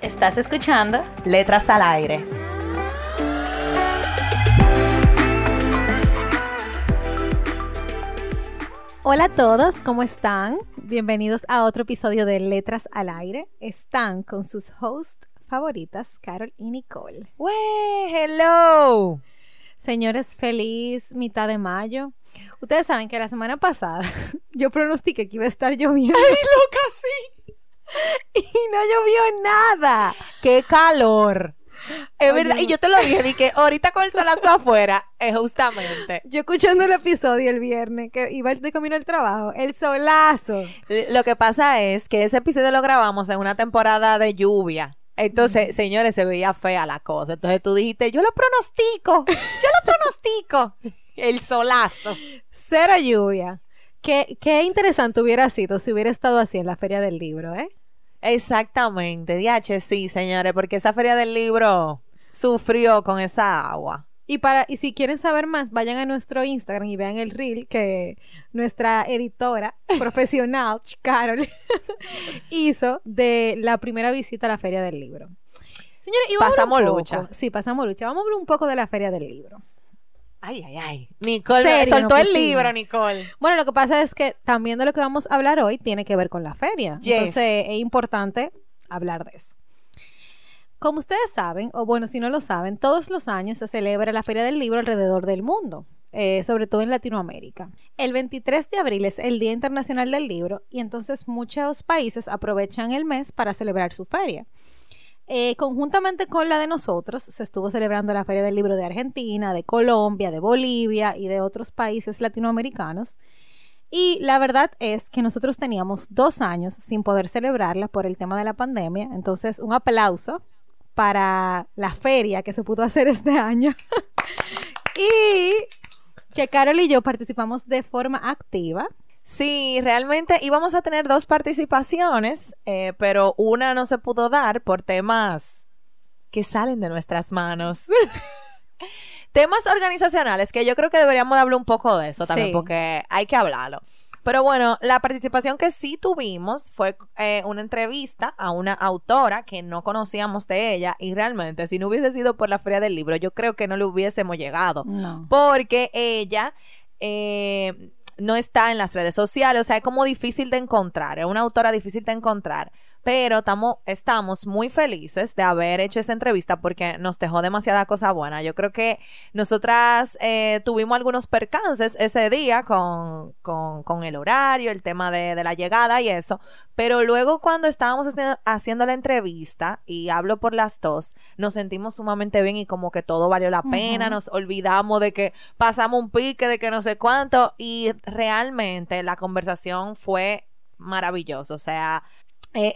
Estás escuchando Letras al Aire. Hola a todos, ¿cómo están? Bienvenidos a otro episodio de Letras al Aire. Están con sus hosts favoritas, Carol y Nicole. ¡Wey! ¡Hello! Señores, feliz mitad de mayo. Ustedes saben que la semana pasada yo pronostiqué que iba a estar lloviendo. ¡Ay, loca, sí! Y no llovió nada. ¡Qué calor! Es verdad, y yo te lo dije, dije, ahorita con el solazo afuera, es justamente. Yo escuchando el episodio el viernes, que iba de camino al trabajo, el solazo. Lo que pasa es que ese episodio lo grabamos en una temporada de lluvia. Entonces, señores, se veía fea la cosa. Entonces tú dijiste, yo lo pronostico, yo lo pronostico. el solazo. Cero lluvia. Qué, qué interesante hubiera sido si hubiera estado así en la feria del libro, ¿eh? Exactamente, DH, sí, señores, porque esa feria del libro sufrió con esa agua. Y para y si quieren saber más, vayan a nuestro Instagram y vean el reel que nuestra editora profesional, Carol, hizo de la primera visita a la feria del libro. Señores, y pasamos lucha. Sí, pasamos lucha. Vamos a hablar un poco de la feria del libro. Ay, ay, ay. Nicole soltó el libro, Nicole. Bueno, lo que pasa es que también de lo que vamos a hablar hoy tiene que ver con la feria. Entonces es importante hablar de eso. Como ustedes saben, o bueno, si no lo saben, todos los años se celebra la Feria del Libro alrededor del mundo, eh, sobre todo en Latinoamérica. El 23 de abril es el Día Internacional del Libro y entonces muchos países aprovechan el mes para celebrar su feria. Eh, conjuntamente con la de nosotros, se estuvo celebrando la Feria del Libro de Argentina, de Colombia, de Bolivia y de otros países latinoamericanos. Y la verdad es que nosotros teníamos dos años sin poder celebrarla por el tema de la pandemia. Entonces, un aplauso para la feria que se pudo hacer este año. y que Carol y yo participamos de forma activa. Sí, realmente íbamos a tener dos participaciones, eh, pero una no se pudo dar por temas que salen de nuestras manos. temas organizacionales, que yo creo que deberíamos hablar un poco de eso también, porque hay que hablarlo. Pero bueno, la participación que sí tuvimos fue eh, una entrevista a una autora que no conocíamos de ella y realmente si no hubiese sido por la feria del libro, yo creo que no le hubiésemos llegado. No. Porque ella... Eh, no está en las redes sociales, o sea, es como difícil de encontrar, es una autora difícil de encontrar pero estamos muy felices de haber hecho esa entrevista porque nos dejó demasiada cosa buena. Yo creo que nosotras eh, tuvimos algunos percances ese día con, el horario, el tema de, la llegada y eso, pero luego cuando estábamos haciendo la entrevista, y hablo por las dos, nos sentimos sumamente bien y como que todo valió la pena, nos olvidamos de que pasamos un pique, de que no sé cuánto, y realmente la conversación fue maravillosa, o sea,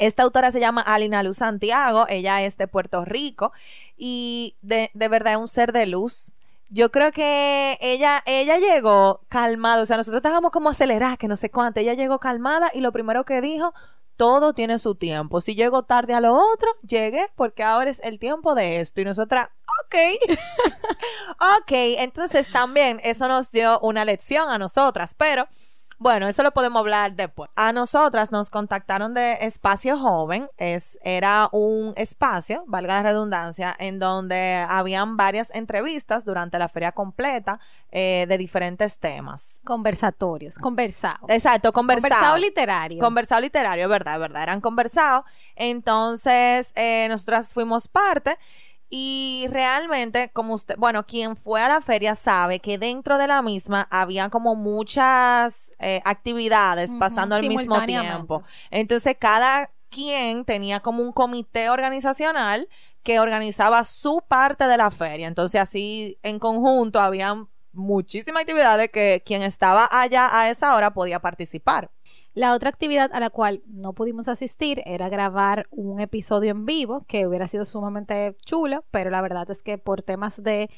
esta autora se llama Alina Luz Santiago, ella es de Puerto Rico y de, verdad es un ser de luz. Yo creo que ella, ella llegó calmada, o sea, nosotros estábamos como aceleradas, que no sé cuánto, ella llegó calmada y lo primero que dijo, todo tiene su tiempo. Si llego tarde a lo otro, llegué porque ahora es el tiempo de esto. Y nosotras, ok. ok, entonces también eso nos dio una lección a nosotras, pero bueno, eso lo podemos hablar después. A nosotras nos contactaron de Espacio Joven. Es, era un espacio, valga la redundancia, en donde habían varias entrevistas durante la feria completa eh, de diferentes temas. Conversatorios, conversado. Exacto, conversado. Conversado literario. Conversado literario, verdad, verdad. Eran conversados. Entonces, eh, nosotras fuimos parte. Y realmente, como usted, bueno, quien fue a la feria sabe que dentro de la misma había como muchas eh, actividades pasando al mismo tiempo. Entonces, cada quien tenía como un comité organizacional que organizaba su parte de la feria. Entonces, así en conjunto habían muchísimas actividades que quien estaba allá a esa hora podía participar. La otra actividad a la cual no pudimos asistir era grabar un episodio en vivo, que hubiera sido sumamente chulo, pero la verdad es que por temas de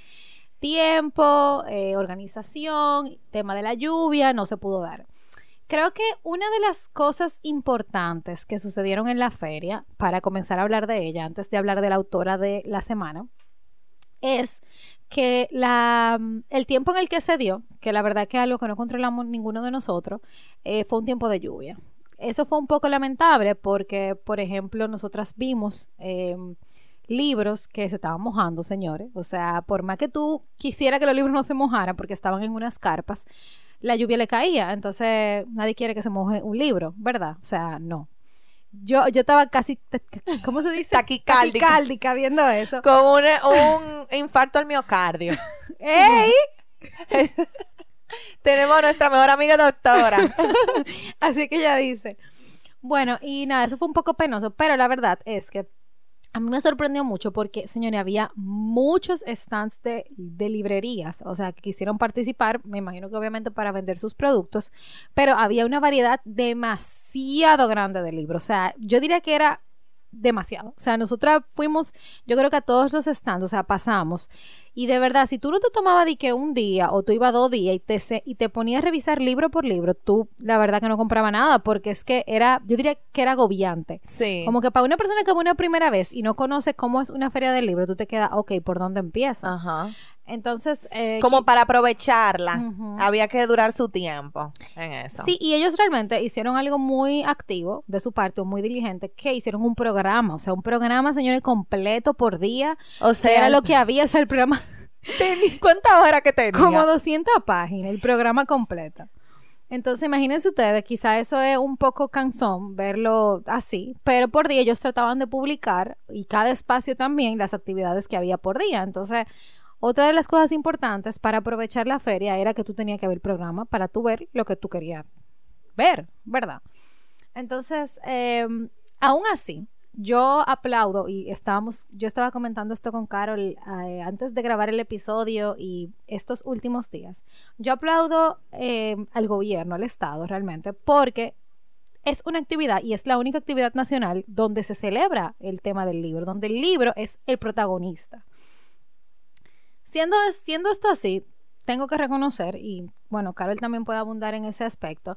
tiempo, eh, organización, tema de la lluvia, no se pudo dar. Creo que una de las cosas importantes que sucedieron en la feria, para comenzar a hablar de ella, antes de hablar de la autora de la semana, es que la, el tiempo en el que se dio, que la verdad que algo que no controlamos ninguno de nosotros, eh, fue un tiempo de lluvia. Eso fue un poco lamentable porque, por ejemplo, nosotras vimos em, libros que se estaban mojando, señores. O sea, por más que tú quisiera que los libros no se mojaran porque estaban en unas carpas, la lluvia le caía. Entonces, nadie quiere que se moje un libro, ¿verdad? O sea, no. Yo, yo estaba casi, ¿cómo se dice? Taquicáldica. Taquicáldica viendo eso. Con un, un infarto al miocardio. ¡Ey! Tenemos a nuestra mejor amiga doctora. Así que ella dice. Bueno, y nada, eso fue un poco penoso, pero la verdad es que a mí me sorprendió mucho porque, señores, había muchos stands de, de, librerías, o sea, que quisieron participar, me imagino que obviamente para vender sus productos, pero había una variedad demasiado grande de libros, o sea, yo diría que era demasiado. O sea, nosotras fuimos, yo creo que a todos los stands, o sea, pasamos. Y de verdad, si tú no te tomabas de que un día o tú ibas dos días y te, y te ponías a revisar libro por libro, tú la verdad que no compraba nada porque es que era, yo diría que era agobiante. Sí. Como que para una persona que va una primera vez y no conoce cómo es una feria del libro, tú te quedas, ok, ¿por dónde empiezo? Ajá. Entonces, eh, como para aprovecharla, había que durar su tiempo en eso. Sí, y ellos realmente hicieron algo muy activo de su parte, muy diligente, que hicieron un programa, o sea, un programa, señores, completo por día. O sea, era lo que había, o sea, el programa. ¿Cuántas horas que tenía? Como 200 páginas, el programa completo. Entonces, imagínense ustedes, quizá eso es un poco cansón verlo así, pero por día ellos trataban de publicar y cada espacio también las actividades que había por día. Entonces, otra de las cosas importantes para aprovechar la feria era que tú tenías que ver el programa para tú ver lo que tú querías ver, ¿verdad? Entonces, em, aún así, yo aplaudo y estábamos, yo estaba comentando esto con Carol eh, antes de grabar el episodio y estos últimos días. Yo aplaudo em, al gobierno, al Estado realmente, porque es una actividad y es la única actividad nacional donde se celebra el tema del libro, donde el libro es el protagonista. Siendo, siendo esto así, tengo que reconocer, y bueno, Carol también puede abundar en ese aspecto,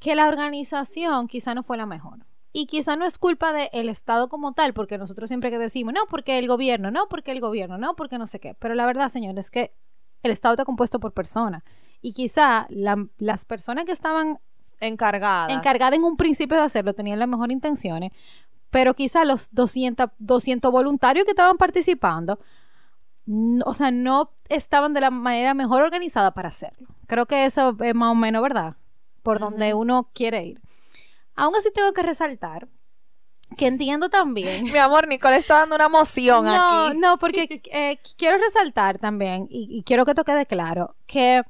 que la organización quizá no fue la mejor. Y quizá no es culpa del Estado como tal, porque nosotros siempre que decimos, no, porque el gobierno, no, porque el gobierno, no, porque no sé qué. Pero la verdad, señores, es que el Estado está compuesto por personas. Y quizá las personas que estaban encargadas. encargadas en un principio de hacerlo tenían las mejores intenciones, pero quizá los 200, 200 voluntarios que estaban participando o sea, no estaban de la manera mejor organizada para hacerlo. Creo que eso es más o menos verdad, por donde uno quiere ir. Aún así tengo que resaltar que entiendo también. Mi amor, Nicole está dando una emoción aquí. No, no, porque eh, quiero resaltar también, y, y quiero que toque de claro, que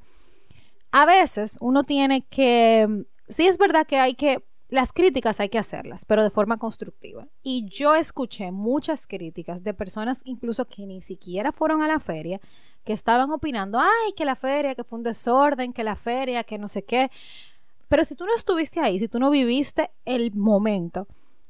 a veces uno tiene que, sí es verdad que hay que las críticas hay que hacerlas, pero de forma constructiva. Y yo escuché muchas críticas de personas incluso que ni siquiera fueron a la feria, que estaban opinando, ay, que la feria, que fue un desorden, que la feria, que no sé qué. Pero si tú no estuviste ahí, si tú no viviste el momento,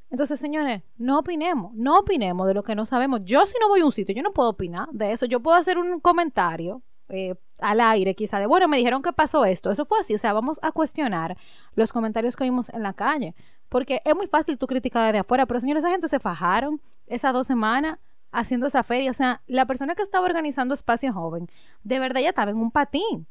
entonces, señores, no opinemos, no opinemos de lo que no sabemos. Yo si no voy a un sitio, yo no puedo opinar de eso. Yo puedo hacer un comentario eh, al aire, quizá de, bueno, me dijeron que pasó esto, eso fue así, o sea, vamos a cuestionar los comentarios que oímos en la calle, porque es muy fácil tú criticar desde afuera, pero señores, esa gente se fajaron esas dos semanas haciendo esa feria, o sea, la persona que estaba organizando Espacio Joven, de verdad ya estaba en un patín.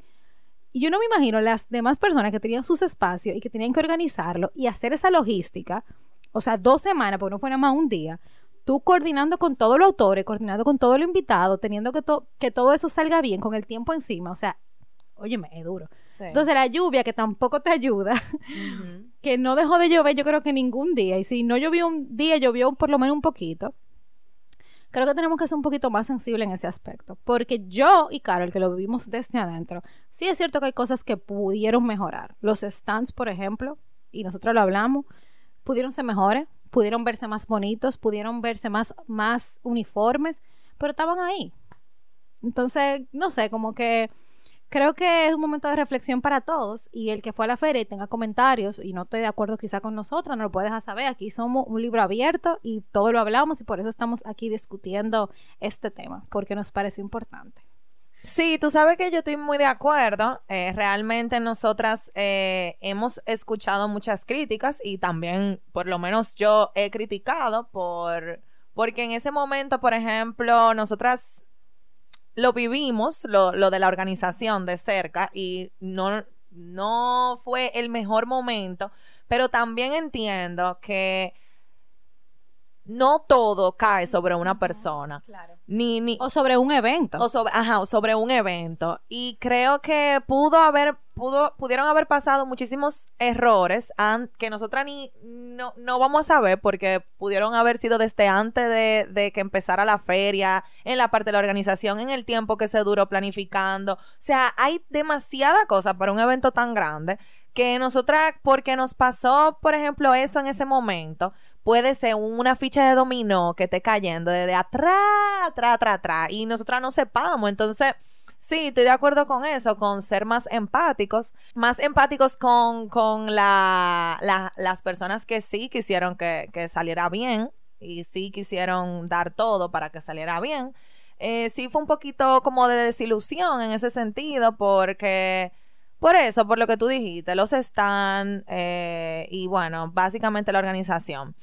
Y yo no me imagino las demás personas que tenían sus espacios y que tenían que organizarlo y hacer esa logística, o sea, dos semanas, porque no fue nada más un día, tú coordinando con todos los autores, coordinando con todo lo invitado, teniendo que, que todo eso salga bien con el tiempo encima, o sea, óyeme, es duro. Entonces la lluvia que tampoco te ayuda, que no dejó de llover yo creo que ningún día, y si no llovió un día, llovió por lo menos un poquito. Creo que tenemos que ser un poquito más sensibles en ese aspecto, porque yo y Carol, que lo vivimos desde adentro, sí es cierto que hay cosas que pudieron mejorar. Los stands, por ejemplo, y nosotros lo hablamos, pudieron ser mejores, pudieron verse más bonitos, pudieron verse más, más uniformes, pero estaban ahí. Entonces, no sé, como que creo que es un momento de reflexión para todos y el que fue a la feria y tenga comentarios y no estoy de acuerdo quizá con nosotros, nos lo puedes saber. Aquí somos un libro abierto y todo lo hablamos y por eso estamos aquí discutiendo este tema, porque nos parece importante. Sí, tú sabes que yo estoy muy de acuerdo. Eh, realmente nosotras eh, hemos escuchado muchas críticas y también, por lo menos yo he criticado por, porque en ese momento, por ejemplo, nosotras lo vivimos, lo, lo de la organización de cerca y no, no fue el mejor momento, pero también entiendo que no todo cae sobre una persona. Claro. Ni, ni, o sobre un evento. O sobre, ajá, o sobre un evento. Y creo que pudo haber, pudo, pudieron haber pasado muchísimos errores que nosotras ni no, no vamos a saber porque pudieron haber sido desde antes de, de, que empezara la feria, en la parte de la organización, en el tiempo que se duró planificando. O sea, hay demasiada cosa para un evento tan grande que nosotras, porque nos pasó, por ejemplo, eso en ese momento, puede ser una ficha de dominó que esté cayendo desde atrás, atrás, atrás, atrás, y nosotras no sepamos. Entonces, sí, estoy de acuerdo con eso, con ser más empáticos, más empáticos con, con la, las personas que sí quisieron que, que, saliera bien y sí quisieron dar todo para que saliera bien. Eh, sí fue un poquito como de desilusión en ese sentido porque por eso, por lo que tú dijiste, los están eh, y bueno, básicamente la organización.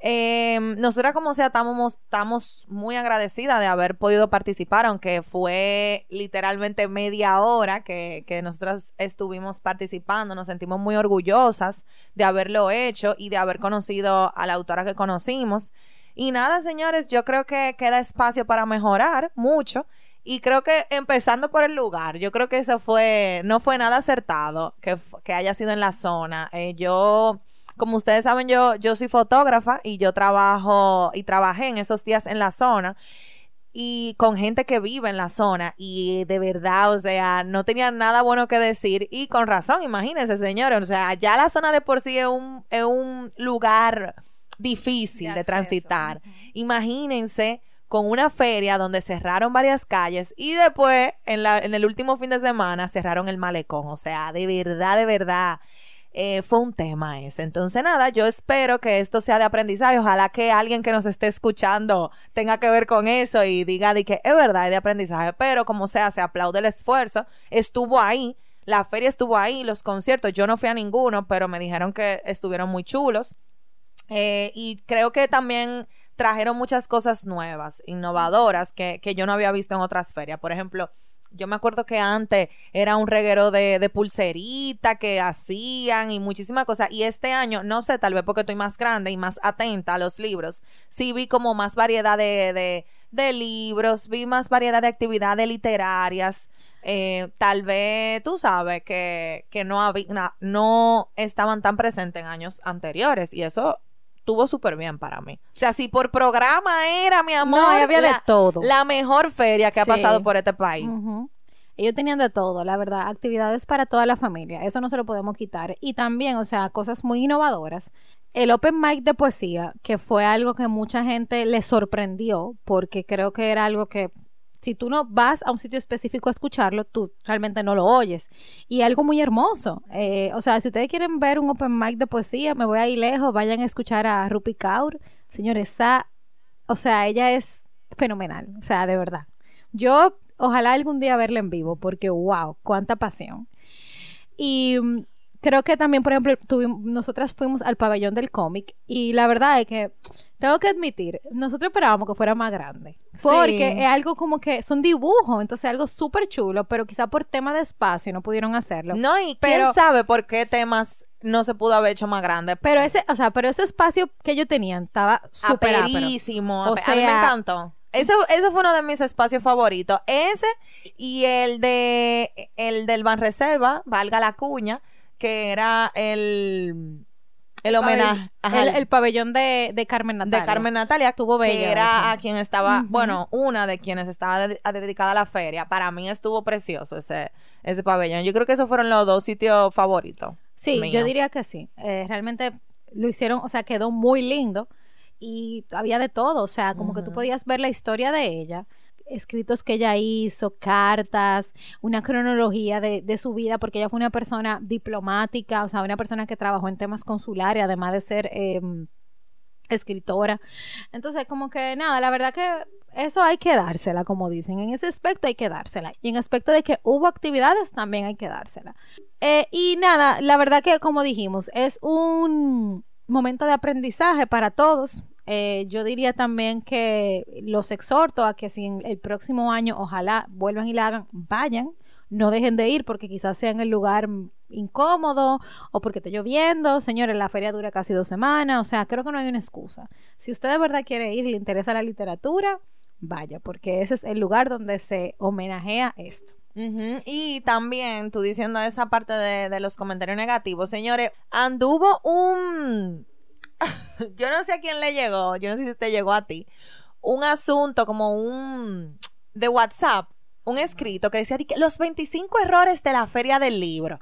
Eh, nosotras como sea estamos, estamos muy agradecidas de haber podido participar, aunque fue literalmente media hora que, que nosotras estuvimos participando, nos sentimos muy orgullosas de haberlo hecho y de haber conocido a la autora que conocimos. Y nada, señores, yo creo que queda espacio para mejorar mucho y creo que empezando por el lugar, yo creo que eso fue, no fue nada acertado que, que haya sido en la zona. Eh, yo, como ustedes saben, yo, yo soy fotógrafa y yo trabajo y trabajé en esos días en la zona y con gente que vive en la zona y de verdad, o sea, no tenían nada bueno que decir y con razón, imagínense, señores, o sea, ya la zona de por sí es un, es un lugar difícil de, transitar. Imagínense con una feria donde cerraron varias calles y después, en, la, en el último fin de semana, cerraron el malecón. O sea, de verdad, de verdad. Eh, fue un tema ese. Entonces, nada, yo espero que esto sea de aprendizaje. Ojalá que alguien que nos esté escuchando tenga que ver con eso y diga de que es verdad, es de aprendizaje. Pero como sea, se aplaude el esfuerzo. Estuvo ahí, la feria estuvo ahí, los conciertos. Yo no fui a ninguno, pero me dijeron que estuvieron muy chulos. Eh, y creo que también trajeron muchas cosas nuevas, innovadoras, que, que yo no había visto en otras ferias. Por ejemplo, yo me acuerdo que antes era un reguero de, de pulserita que hacían y muchísimas cosas. Y este año, no sé, tal vez porque estoy más grande y más atenta a los libros, sí vi como más variedad de, de, de libros, vi más variedad de actividades literarias. Eh, tal vez tú sabes que, que no, había, no estaban tan presentes en años anteriores y eso estuvo súper bien para mí. O sea, si por programa era, mi amor, no, había de todo. La mejor feria que ha pasado por este país. Ellos tenían de todo, la verdad, actividades para toda la familia, eso no se lo podemos quitar. Y también, o sea, cosas muy innovadoras. El Open Mic de poesía, que fue algo que mucha gente le sorprendió, porque creo que era algo que si tú no vas a un sitio específico a escucharlo, tú realmente no lo oyes. Y algo muy hermoso. Eh, o sea, si ustedes quieren ver un open mic de poesía, me voy ahí lejos, vayan a escuchar a Rupi Kaur. Señores, esa, o sea, ella es fenomenal. O sea, de verdad. Yo ojalá algún día verla en vivo, porque wow, cuánta pasión. Y mm, creo que también, por ejemplo, tuvimos, nosotras fuimos al pabellón del cómic y la verdad es que tengo que admitir, nosotros esperábamos que fuera más grande. Porque es algo como que son dibujos, entonces algo súper chulo, pero quizá por tema de espacio no pudieron hacerlo. No, y quién sabe por qué temas no se pudo haber hecho más grande. Pero ese, o sea, pero ese espacio que ellos tenían estaba súper Aperísimo. O sea, a mí me encantó. Ese, ese fue uno de mis espacios favoritos. Ese y el de el del Ban Reserva, valga la cuña, que era el el homenaje. el, pabellón de, de, Carmen Natalia. De Carmen Natalia. Estuvo bella. Que era a quien estaba, bueno, una de quienes estaba dedicada a la feria. Para mí estuvo precioso ese, ese pabellón. Yo creo que esos fueron los dos sitios favoritos. Sí, yo diría que sí. Eh, realmente lo hicieron, o sea, quedó muy lindo y había de todo. O sea, como que tú podías ver la historia de ella escritos que ella hizo, cartas, una cronología de, de, su vida, porque ella fue una persona diplomática, o sea, una persona que trabajó en temas consulares, además de ser eh, escritora. Entonces, como que nada, la verdad que eso hay que dársela, como dicen. En ese aspecto hay que dársela. Y en aspecto de que hubo actividades, también hay que dársela. Eh, y nada, la verdad que, como dijimos, es un momento de aprendizaje para todos. Eh, yo diría también que los exhorto a que si en el próximo año ojalá vuelvan y la hagan, vayan, no dejen de ir porque quizás sea en el lugar incómodo o porque esté lloviendo. Señores, la feria dura casi dos semanas, o sea, creo que no hay una excusa. Si usted de verdad quiere ir y le interesa la literatura, vaya, porque ese es el lugar donde se homenajea esto. Y también, tú diciendo esa parte de los comentarios negativos, señores, anduvo un yo no sé a quién le llegó, yo no sé si te llegó a ti, un asunto como un de WhatsApp, un escrito que decía los 25 errores de la feria del libro.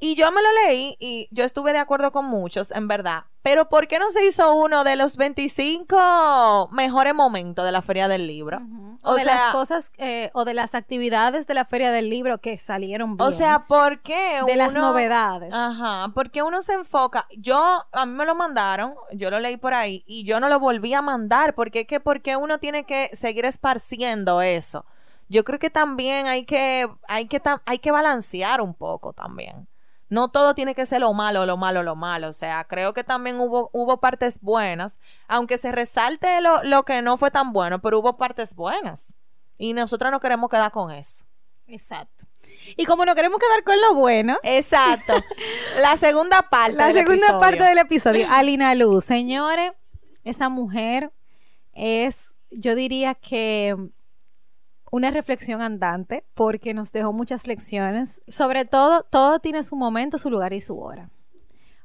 Y yo me lo leí y yo estuve de acuerdo con muchos, en verdad. Pero ¿por qué no se hizo uno de los 25 mejores momentos de la Feria del Libro? O, de las cosas eh, o de las actividades de la Feria del Libro que salieron bien. O sea, ¿por qué? De las novedades. Ajá, porque uno se enfoca. Yo, a mí me lo mandaron, yo lo leí por ahí y yo no lo volví a mandar porque es que, porque uno tiene que seguir esparciendo eso. Yo creo que también hay que, hay que, hay que balancear un poco también no todo tiene que ser lo malo, lo malo, lo malo. O sea, creo que también hubo, hubo partes buenas, aunque se resalte lo, lo que no fue tan bueno, pero hubo partes buenas. Y nosotros no queremos quedar con eso. Exacto. Y como no queremos quedar con lo bueno. Exacto. la segunda parte. La segunda parte del episodio. Alina Luz. Señores, esa mujer es, yo diría que una reflexión andante porque nos dejó muchas lecciones. Sobre todo, todo tiene su momento, su lugar y su hora.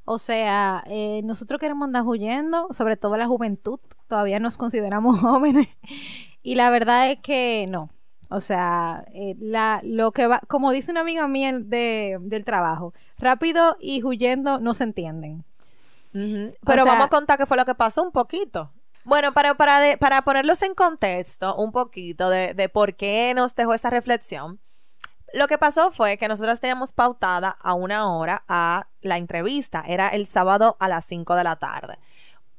O sea, eh, nosotros queremos andar huyendo, sobre todo la juventud, todavía nos consideramos jóvenes. Y la verdad es que no. O sea, eh, la, lo que va, como dice una amiga mía de, del trabajo, rápido y huyendo no se entienden. Pero vamos a contar qué fue lo que pasó un poquito. Bueno, para, para, para ponerlos en contexto un poquito de, de por qué nos dejó esa reflexión, lo que pasó fue que nosotras teníamos pautada a una hora a la entrevista. Era el sábado a las 5 de la tarde.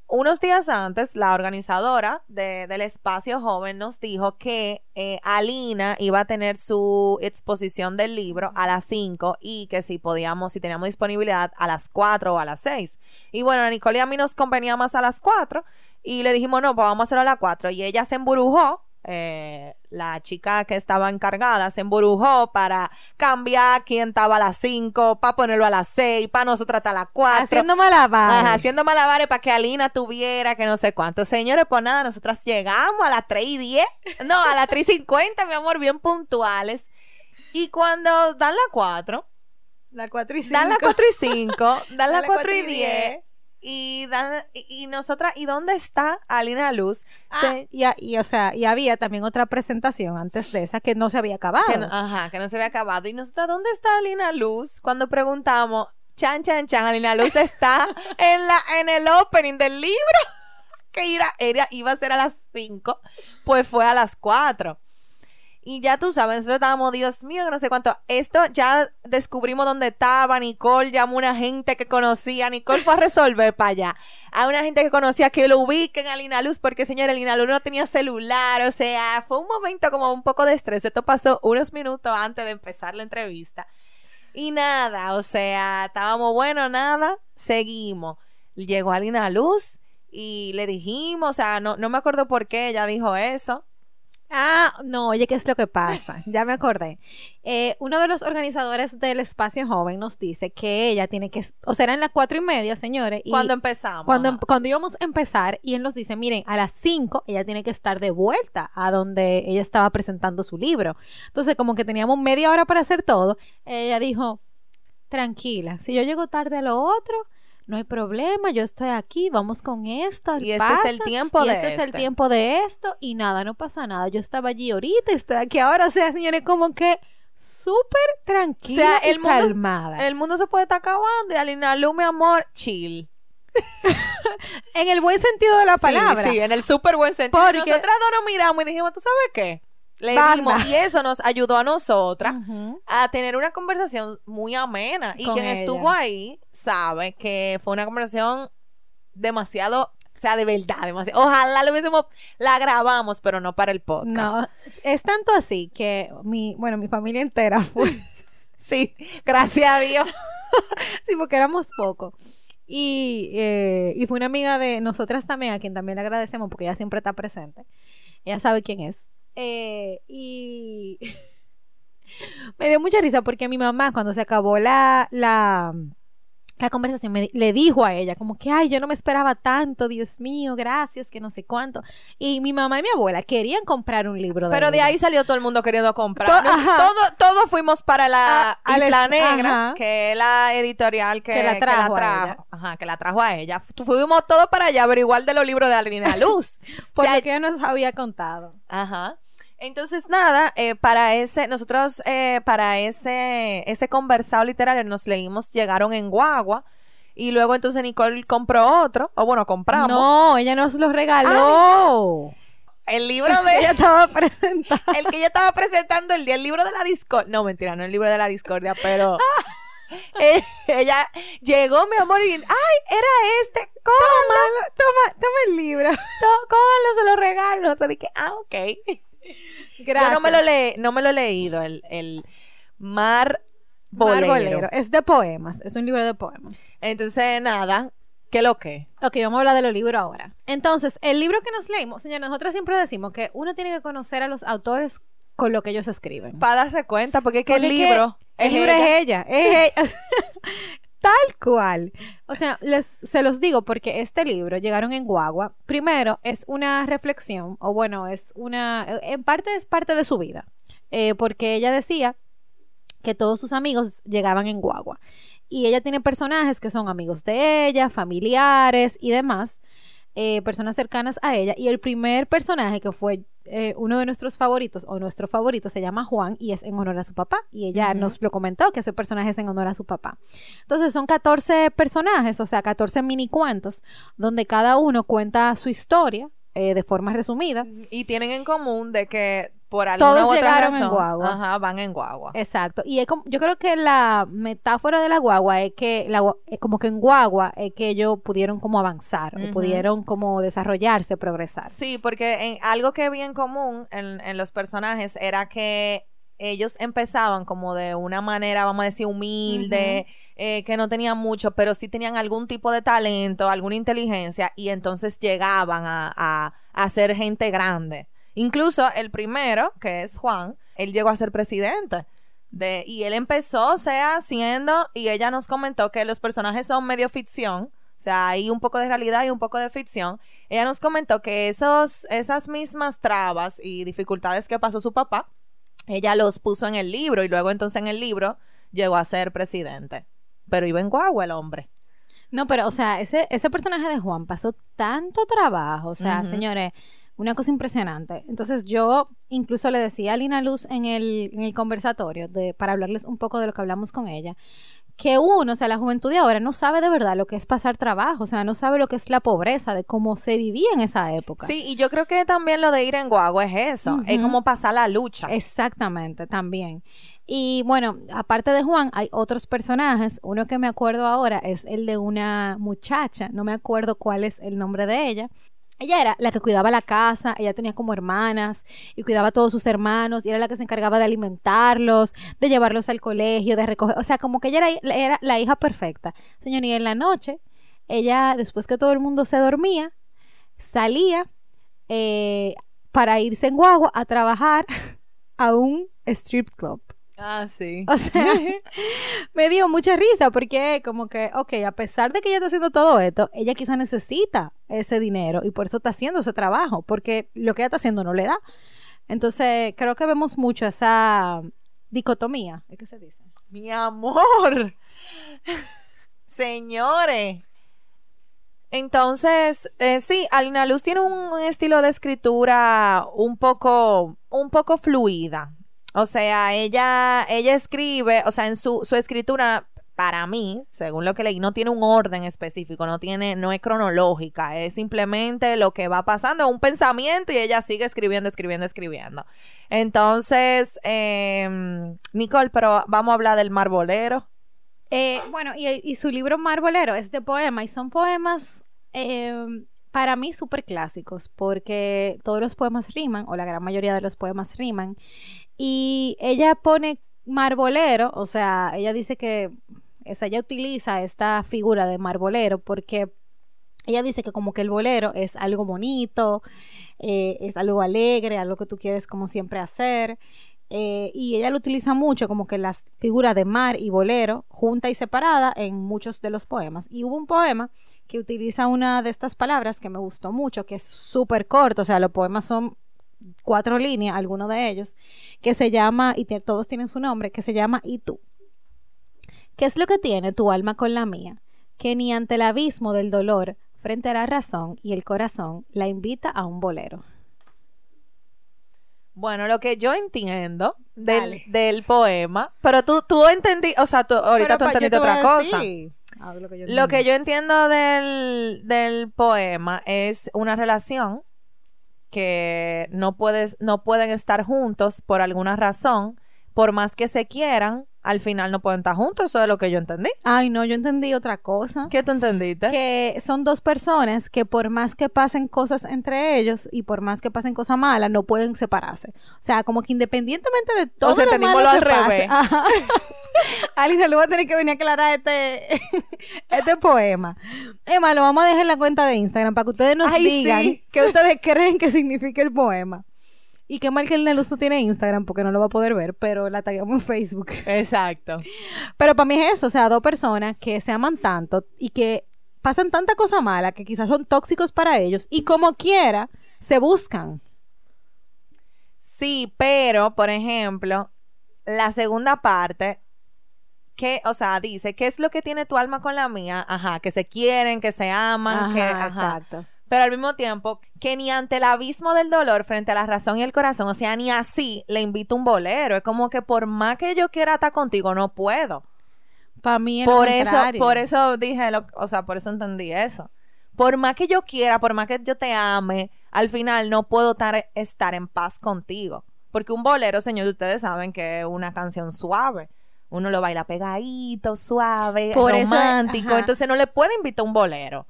Unos días antes, la organizadora del espacio joven nos dijo que eh, Alina iba a tener su exposición del libro a las 5 y que si podíamos, si teníamos disponibilidad a las 4 o a las 6. Y bueno, a Nicole y a mí nos convenía más a las 4 y le dijimos, no, pues vamos a hacerlo a las 4. Y ella se emburujó eh, la chica que estaba encargada se emburujó para cambiar quién estaba a las 5, para ponerlo a las 6, para nosotros hasta las 4. Haciendo malabares. haciendo malabares para que Alina tuviera que no sé cuánto. Señores, pues nada, nosotras llegamos a las 3 y 10, no, a las 3 y 50, mi amor, bien puntuales. Y cuando dan las 4, las 4 y 5. Dan las 4 y 5, dan las 4 y 10 y, dan, y, nosotras, ¿y dónde está Alina Luz? Ah, y, o sea, y había también otra presentación antes de esa que no se había acabado. ajá, que no se había acabado. Y nosotras, ¿dónde está Alina Luz? Cuando preguntamos, chan, chan, chan, Alina Luz está en, la, en el opening del libro, que iba, iba a ser a las 5, pues fue a las 4. Y ya tú sabes, nosotros estábamos, Dios mío, que no sé cuánto. Esto ya descubrimos dónde estaba. Nicole llamó a una gente que conocía. Nicole fue a resolver para allá. A una gente que conocía que lo ubiquen a Lina Luz, porque señora, Lina Luz no tenía celular. O sea, fue un momento como un poco de estrés. Esto pasó unos minutos antes de empezar la entrevista. Y nada, o sea, estábamos, bueno, nada, seguimos. Llegó a Lina Luz y le dijimos, o sea, no, no me acuerdo por qué ella dijo eso Ah, no, oye, ¿qué es lo que pasa? Ya me acordé. Eh, uno de los organizadores del espacio joven nos dice que ella tiene que, o sea, en las cuatro y media, señores. Y cuando empezamos. Cuando, cuando íbamos a empezar, y él nos dice, miren, a las cinco ella tiene que estar de vuelta a donde ella estaba presentando su libro. Entonces, como que teníamos media hora para hacer todo, ella dijo, tranquila, si yo llego tarde a lo otro, no hay problema, yo estoy aquí, vamos con esto. Y este es el tiempo y de este, es el este. tiempo de esto y nada, no pasa nada. Yo estaba allí ahorita, estoy aquí ahora, o sea, señores, como que súper tranquila o sea, el y mundo, calmada. El mundo se puede estar acabando y Alina Lu, mi amor, chill. en el buen sentido de la palabra. Sí, sí en el súper buen sentido. Porque nosotras dos nos miramos y dijimos, ¿tú sabes qué? Le dimos, y eso nos ayudó a nosotras a tener una conversación muy amena. Y quien estuvo ahí sabe que fue una conversación demasiado o sea, de verdad, demasiado. Ojalá lo hubiésemos, la grabamos, pero no para el podcast. No, es tanto así que mi, bueno, mi familia entera fue. sí, gracias a Dios. sí, porque éramos pocos. Y, eh, y fue una amiga de nosotras también, a quien también le agradecemos porque ella siempre está presente. Ella sabe quién es. Eh, y me dio mucha risa porque mi mamá, cuando se acabó la, la, la conversación me, le dijo a ella como que, ay, yo no me esperaba tanto, Dios mío, gracias, que no sé cuánto. Y mi mamá y mi abuela querían comprar un libro de Pero de ahí salió todo el mundo queriendo comprar. Todos todo fuimos para la Isla Negra, que es la editorial que, la trajo, a ella. Ajá, que la trajo a ella. Fuimos todos para allá, pero igual de los libros de Alina Luz. Porque que nos había contado. Ajá. Entonces, nada, eh, para ese, nosotros, eh, para ese, ese conversado literario nos leímos Llegaron en Guagua. Y luego entonces Nicole compró otro, o bueno, compramos. No, ella nos lo regaló. El libro de ella estaba presentando. El que ella estaba presentando el día, el libro de la discordia. No, mentira, no el libro de la discordia, pero eh, ella llegó, mi amor, y ay, era este. Toma, toma, toma el libro. Cómalo, se lo regalo. Te dije, ah, ok. Yo no me lo, le no me lo he leído, el, el Mar Bolero. Es de poemas, es un libro de poemas. Entonces, nada, ¿qué lo que? Ok, vamos a hablar de los libros ahora. Entonces, el libro que nos leímos, señor, nosotros siempre decimos que uno tiene que conocer a los autores con lo que ellos escriben. Para darse cuenta, porque es que el libro... el libro es ella, es ella. Tal cual. O sea, les, se los digo porque este libro, Llegaron en Guagua, primero es una reflexión, o bueno, es una, en parte es parte de su vida, eh, porque ella decía que todos sus amigos llegaban en Guagua. Y ella tiene personajes que son amigos de ella, familiares y demás. Eh, personas cercanas a ella. Y el primer personaje que fue eh, uno de nuestros favoritos, o nuestro favorito, se llama Juan y es en honor a su papá. Y ella nos lo comentó que ese personaje es en honor a su papá. Entonces son 14 personajes, o sea, 14 mini cuentos, donde cada uno cuenta su historia eh, de forma resumida. Y tienen en común de que por alguna Todos llegaron en guagua. Ajá, van en guagua. Exacto. Y es como, yo creo que la metáfora de la guagua es que la, como que en guagua es que ellos pudieron como avanzar, o pudieron como desarrollarse, progresar. Sí, porque en, algo que vi en común en, en los personajes era que ellos empezaban como de una manera, vamos a decir, humilde, eh, que no tenían mucho, pero sí tenían algún tipo de talento, alguna inteligencia, y entonces llegaban a, a ser gente grande. Incluso el primero, que es Juan, él llegó a ser presidente. De, y él empezó, o sea, siendo, y ella nos comentó que los personajes son medio ficción, o sea, hay un poco de realidad y un poco de ficción. Ella nos comentó que esos, esas mismas trabas y dificultades que pasó su papá, ella los puso en el libro y luego entonces en el libro llegó a ser presidente. Pero iba en guagua el hombre. No, pero, o sea, ese, ese personaje de Juan pasó tanto trabajo, o sea, señores una cosa impresionante. Entonces yo incluso le decía a Lina Luz en el, en el conversatorio de, para hablarles un poco de lo que hablamos con ella, que uno, o sea, la juventud de ahora no sabe de verdad lo que es pasar trabajo, o sea, no sabe lo que es la pobreza, de cómo se vivía en esa época. Sí, y yo creo que también lo de ir en guagua es eso, es como pasar la lucha. Exactamente, también. Y bueno, aparte de Juan, hay otros personajes. Uno que me acuerdo ahora es el de una muchacha, no me acuerdo cuál es el nombre de ella, ella era la que cuidaba la casa, ella tenía como hermanas y cuidaba a todos sus hermanos y era la que se encargaba de alimentarlos, de llevarlos al colegio, de recoger, o sea, como que ella era, la hija perfecta. Señor, y en la noche, ella, después que todo el mundo se dormía, salía eh, para irse en guagua a trabajar a un strip club. Ah, sí. O sea, me dio mucha risa porque como que, ok, a pesar de que ella está haciendo todo esto, ella quizá necesita ese dinero y por eso está haciendo ese trabajo, porque lo que ella está haciendo no le da. Entonces, creo que vemos mucho esa dicotomía, ¿qué se dice? Mi amor. Señores. Entonces, eh, sí, Alina Luz tiene un, un, estilo de escritura un poco, un poco fluida. O sea, ella, ella escribe, o sea, en su, su escritura para mí, según lo que leí, no tiene un orden específico, no tiene, no es cronológica, es simplemente lo que va pasando, un pensamiento y ella sigue escribiendo, escribiendo, escribiendo. Entonces, em, Nicole, pero vamos a hablar del marbolero. Eh, bueno, y, su libro Marbolero es de poema y son poemas em, para mí súper clásicos porque todos los poemas riman o la gran mayoría de los poemas riman y ella pone marbolero, o sea, ella dice que ella utiliza esta figura de marbolero porque ella dice que como que el bolero es algo bonito, eh, es algo alegre, algo que tú quieres como siempre hacer. Eh, y ella lo utiliza mucho como que las figuras de mar y bolero junta y separada en muchos de los poemas. Y hubo un poema que utiliza una de estas palabras que me gustó mucho, que es súper corto, o sea, los poemas son cuatro líneas, algunos de ellos, que se llama, y todos tienen su nombre, que se llama Y tú. ¿Qué es lo que tiene tu alma con la mía? Que ni ante el abismo del dolor, frente a la razón y el corazón, la invita a un bolero. Bueno, lo que yo entiendo del, poema, pero tú, tú entendí, o sea, tú, ahorita tú entendiste otra cosa. lo, que yo entiendo del, del poema es una relación que no puedes, no pueden estar juntos por alguna razón, por más que se quieran, al final no pueden estar juntos, eso es lo que yo entendí. Ay, no, yo entendí otra cosa. ¿Qué tú entendiste? Que son dos personas que por más que pasen cosas entre ellos y por más que pasen cosas malas, no pueden separarse. O sea, como que independientemente de todo o sea, lo malo al revés. alguien le va a tener que venir a aclarar este, este poema. Emma, lo vamos a dejar en la cuenta de Instagram para que ustedes nos digan qué ustedes creen que significa el poema. Y qué mal que el Nelus no tiene Instagram porque no lo va a poder ver, pero la taguemos en Facebook. Exacto. Pero para mí es eso, o sea, dos personas que se aman tanto y que pasan tanta cosa mala que quizás son tóxicos para ellos y como quiera se buscan. Sí, pero, por ejemplo, la segunda parte, que, o sea, dice, ¿qué es lo que tiene tu alma con la mía? Ajá, que se quieren, que se aman, que... Ajá. Exacto pero al mismo tiempo que ni ante el abismo del dolor frente a la razón y el corazón, o sea, ni así le invito un bolero. Es como que por más que yo quiera estar contigo, no puedo. Para mí es por eso, por eso dije, o sea, por eso entendí eso. Por más que yo quiera, por más que yo te ame, al final no puedo estar, estar en paz contigo. Porque un bolero, señor, ustedes saben que es una canción suave. Uno lo baila pegadito, suave, romántico. entonces no le puede invitar un bolero.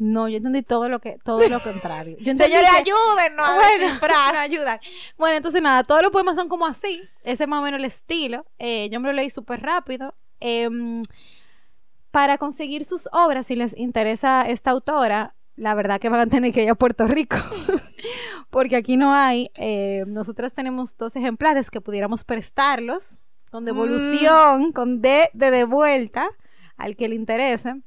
No, yo entendí todo lo que, todo lo contrario. Señores, ayúdennos a bueno, ayudan. Bueno, entonces nada, todos los poemas son como así. Ese es más o menos el estilo. Eh, yo me lo leí súper rápido. Em, para conseguir sus obras, si les interesa esta autora, la verdad que van a tener que ir a Puerto Rico. Porque aquí no hay. Eh, nosotras tenemos dos ejemplares que pudiéramos prestarlos. Con devolución, mm. con D de, de vuelta, al que le interese.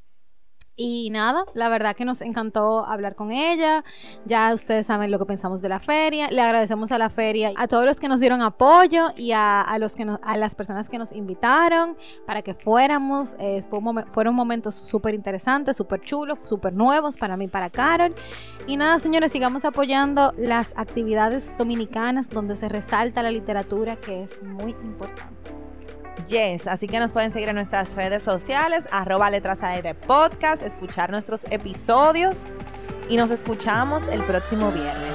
Y nada, la verdad que nos encantó hablar con ella. Ya ustedes saben lo que pensamos de la feria. Le agradecemos a la feria, a todos los que nos dieron apoyo y a, los que a las personas que nos invitaron para que fuéramos. Eh, fueron momentos súper interesantes, súper chulos, súper nuevos para mí, para Carol. Y nada, señores, sigamos apoyando las actividades dominicanas donde se resalta la literatura, que es muy importante. Yes, así que nos pueden seguir en nuestras redes sociales, arroba letras aire podcast, escuchar nuestros episodios y nos escuchamos el próximo viernes.